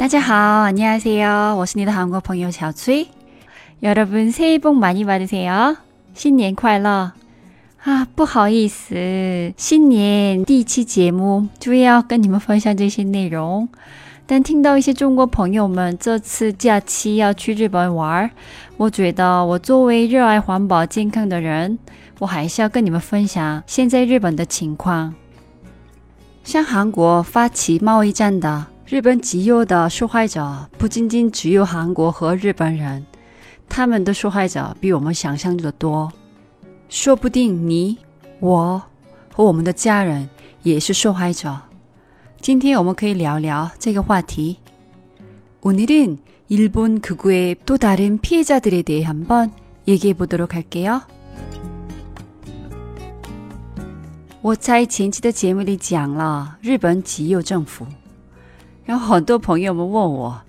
大家好，안녕하세 요， 我是你的韩国朋友小崔。여러분새해복많이받으세 요， 新年快乐！啊，不好意思，新年第一期节目就要跟你们分享这些内容。但听到一些中国朋友们这次假期要去日本玩，我觉得我作为热爱环保健康的人，我还是要跟你们分享现在日本的情况。向韩国发起贸易战的。 日本集邮的受害者不仅仅只有韩国和日本人，他们的受害者比我们想象的多。说不定你、我和我们的家人也是受害者。今天我们可以聊聊这个话题。오늘은일본극우의또다른피해자들에대해한번얘기해보도록할게요我在前期的节目里讲了日本集邮政府。 然后很多朋友们问我：“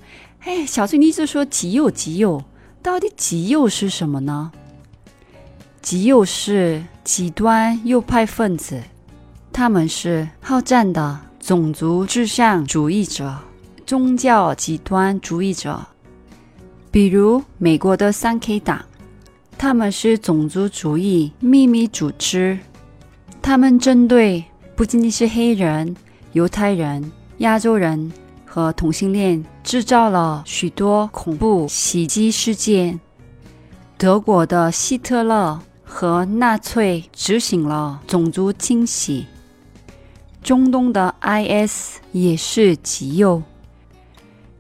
哎，小崔，你一直说极右极右，到底极右是什么呢？”极右是极端右派分子，他们是好战的种族至上主义者、宗教极端主义者，比如美国的三 K 党，他们是种族主义秘密组织，他们针对不仅仅是黑人、犹太人、亚洲人。和同性恋制造了许多恐怖袭击事件。德国的希特勒和纳粹执行了种族清洗。中东的 IS 也是极右。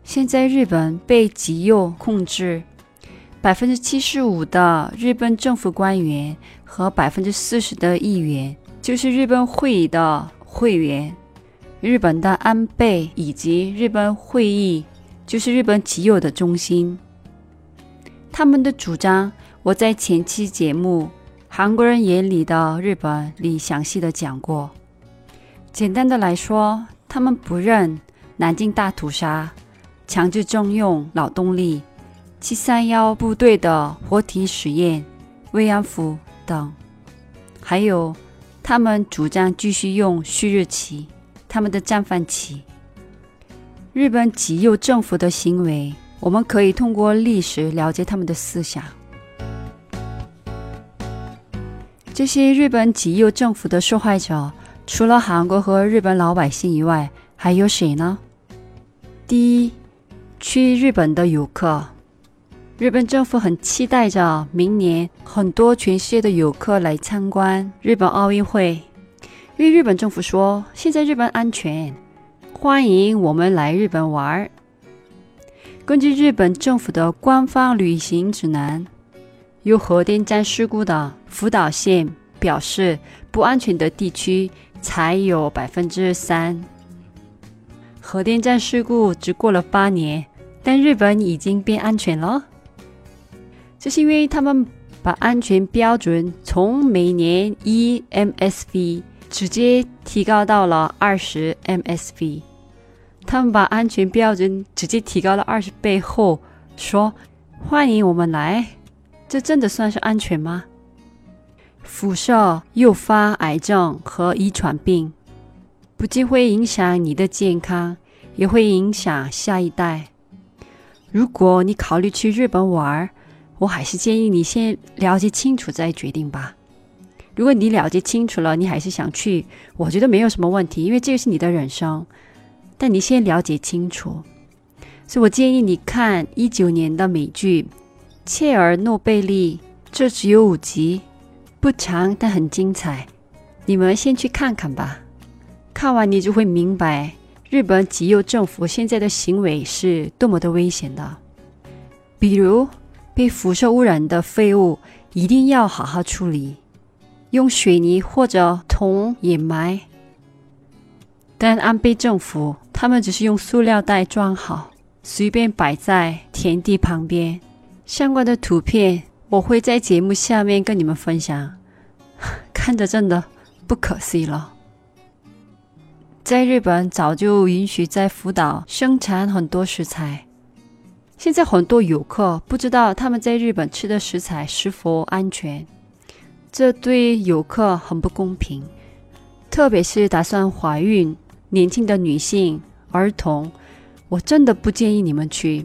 现在日本被极右控制，百分之七十五的日本政府官员和百分之四十的议员就是日本会议的会员。日本的安倍以及日本会议就是日本极右的中心。他们的主张，我在前期节目《韩国人眼里的日本》里详细的讲过。简单的来说，他们不认南京大屠杀、强制征用劳动力、七三幺部队的活体实验、慰安妇等，还有他们主张继续用旭日旗。他们的战犯旗。日本极右政府的行为，我们可以通过历史了解他们的思想。这些日本极右政府的受害者，除了韩国和日本老百姓以外，还有谁呢？第一，去日本的游客。日本政府很期待着明年很多全世界的游客来参观日本奥运会。因为日本政府说现在日本安全，欢迎我们来日本玩。根据日本政府的官方旅行指南，有核电站事故的福岛县表示不安全的地区才有百分之三。核电站事故只过了八年，但日本已经变安全了。这是因为他们把安全标准从每年一 MSV。直接提高到了二十 MSV，他们把安全标准直接提高了二十倍后，说欢迎我们来，这真的算是安全吗？辐射诱发癌症和遗传病，不仅会影响你的健康，也会影响下一代。如果你考虑去日本玩，我还是建议你先了解清楚再决定吧。如果你了解清楚了，你还是想去，我觉得没有什么问题，因为这个是你的人生。但你先了解清楚，所以我建议你看一九年的美剧《切尔诺贝利》，这只有五集，不长但很精彩。你们先去看看吧，看完你就会明白日本极右政府现在的行为是多么的危险的。比如被辐射污染的废物，一定要好好处理。用水泥或者铜掩埋，但安倍政府他们只是用塑料袋装好，随便摆在田地旁边。相关的图片我会在节目下面跟你们分享，看着真的不可思议了。在日本早就允许在福岛生产很多食材，现在很多游客不知道他们在日本吃的食材是否安全。这对游客很不公平，特别是打算怀孕、年轻的女性、儿童。我真的不建议你们去。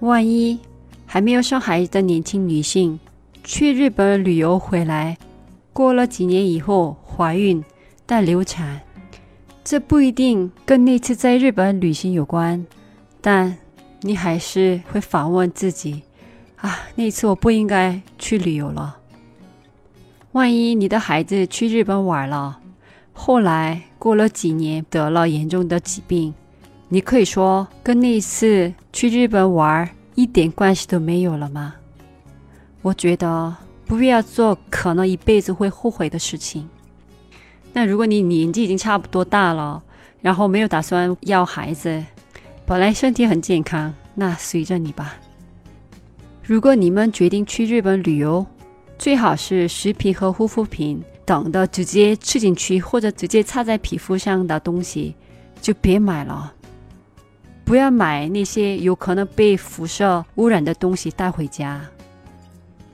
万一还没有生孩子的年轻女性去日本旅游回来，过了几年以后怀孕但流产，这不一定跟那次在日本旅行有关，但你还是会反问自己：啊，那次我不应该去旅游了。万一你的孩子去日本玩了，后来过了几年得了严重的疾病，你可以说跟那次去日本玩一点关系都没有了吗？我觉得不必要做可能一辈子会后悔的事情。那如果你年纪已经差不多大了，然后没有打算要孩子，本来身体很健康，那随着你吧。如果你们决定去日本旅游，最好是食品和护肤品等的直接吃进去或者直接擦在皮肤上的东西，就别买了。不要买那些有可能被辐射污染的东西带回家。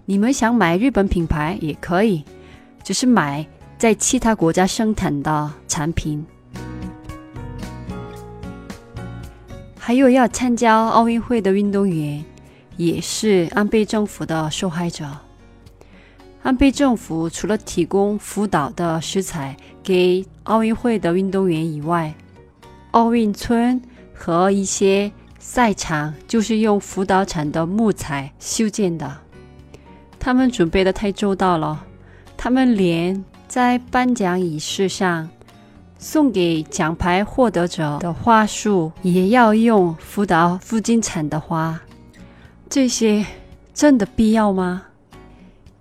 你们想买日本品牌也可以，只是买在其他国家生产的产品。还有要参加奥运会的运动员，也是安倍政府的受害者。安倍政府除了提供福岛的食材给奥运会的运动员以外，奥运村和一些赛场就是用福岛产的木材修建的。他们准备的太周到了，他们连在颁奖仪式上。送给奖牌获得者的花束也要用福岛附近产的花，这些真的必要吗？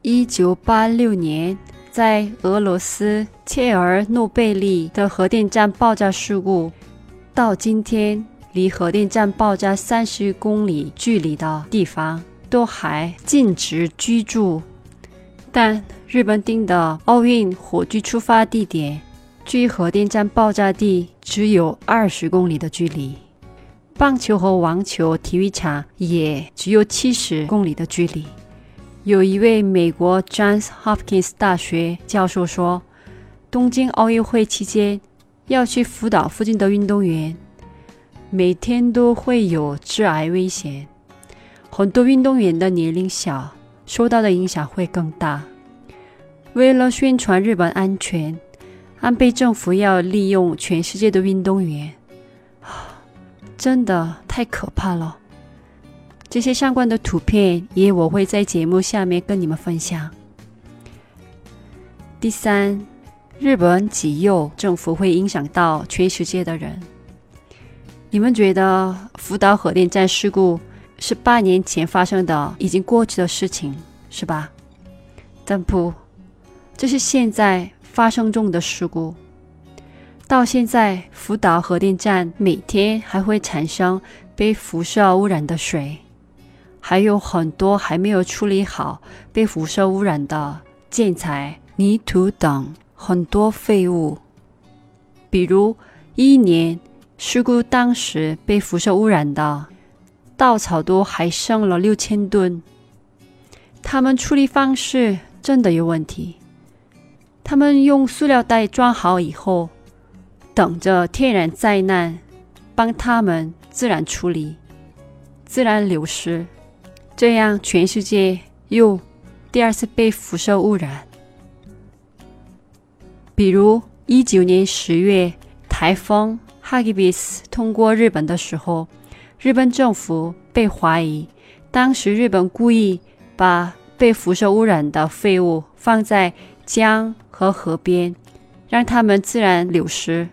一九八六年，在俄罗斯切尔诺贝利的核电站爆炸事故，到今天离核电站爆炸三十公里距离的地方都还禁止居住，但日本定的奥运火炬出发地点。距核电站爆炸地只有二十公里的距离，棒球和网球体育场也只有七十公里的距离。有一位美国 Johns Hopkins 大学教授说，东京奥运会期间要去福岛附近的运动员，每天都会有致癌危险。很多运动员的年龄小，受到的影响会更大。为了宣传日本安全。安倍政府要利用全世界的运动员，真的太可怕了！这些相关的图片也我会在节目下面跟你们分享。第三，日本极右政府会影响到全世界的人。你们觉得福岛核电站事故是八年前发生的已经过去的事情，是吧？但不，这是现在。发生中的事故，到现在，福岛核电站每天还会产生被辐射污染的水，还有很多还没有处理好被辐射污染的建材、泥土等很多废物。比如，一年事故当时被辐射污染的稻草都还剩了六千吨，他们处理方式真的有问题。他们用塑料袋装好以后，等着天然灾难帮他们自然处理、自然流失，这样全世界又第二次被辐射污染。比如一九年十月，台风哈吉比斯通过日本的时候，日本政府被怀疑，当时日本故意把被辐射污染的废物放在。江和河边，让它们自然流失。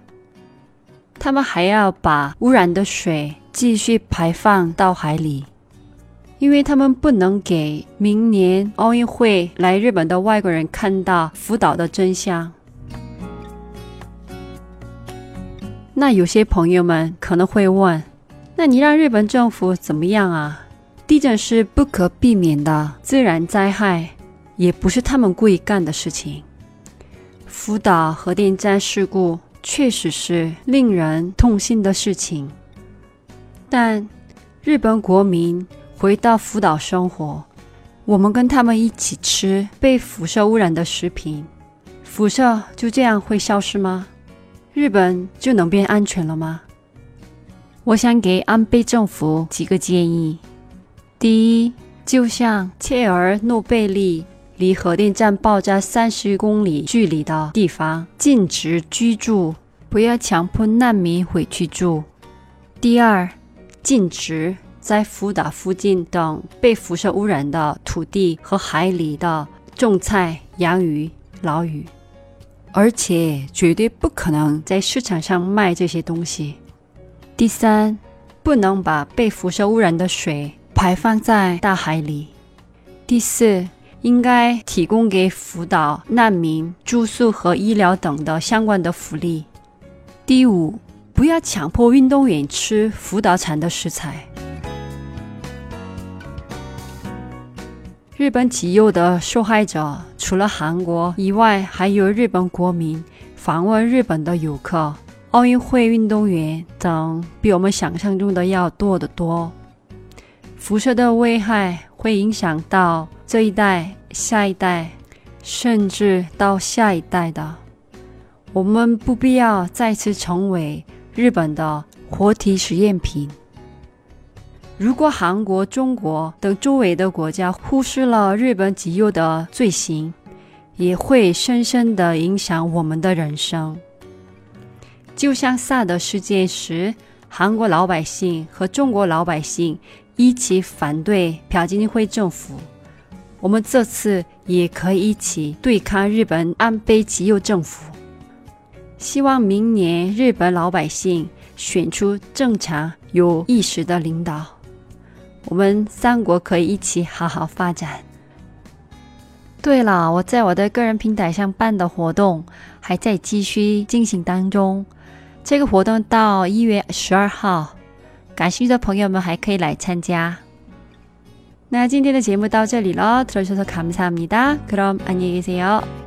他们还要把污染的水继续排放到海里，因为他们不能给明年奥运会来日本的外国人看到福岛的真相。那有些朋友们可能会问：那你让日本政府怎么样啊？地震是不可避免的自然灾害。也不是他们故意干的事情。福岛核电站事故确实是令人痛心的事情，但日本国民回到福岛生活，我们跟他们一起吃被辐射污染的食品，辐射就这样会消失吗？日本就能变安全了吗？我想给安倍政府几个建议：第一，就像切尔诺贝利离核电站爆炸三十公里距离的地方禁止居住，不要强迫难民回去住；第二，禁止在福岛附近等被辐射污染的土地和海里的种菜、养鱼、捞鱼，而且绝对不可能在市场上卖这些东西。第三，不能把被辐射污染的水排放在大海里。第四，应该提供给福岛难民住宿和医疗等的相关的福利。第五，不要强迫运动员吃福岛产的食材。日本极右的受害者除了韩国以外，还有日本国民访问日本的游客。奥运会运动员等比我们想象中的要多得多。辐射的危害会影响到这一代、下一代，甚至到下一代的。我们不必要再次成为日本的活体实验品。如果韩国、中国等周围的国家忽视了日本极右的罪行，也会深深的影响我们的人生。就像萨德事件时，韩国老百姓和中国老百姓一起反对朴槿惠政府，我们这次也可以一起对抗日本安倍极右政府。希望明年日本老百姓选出正常有意识的领导，我们三国可以一起好好发展。对了，我在我的个人平台上办的活动还在继续进行当中。这个活动到一月十二号，感兴趣的朋友们还可以来参加。那今天的节目到这里了，들어주셔서감사합니다그럼안녕히계세요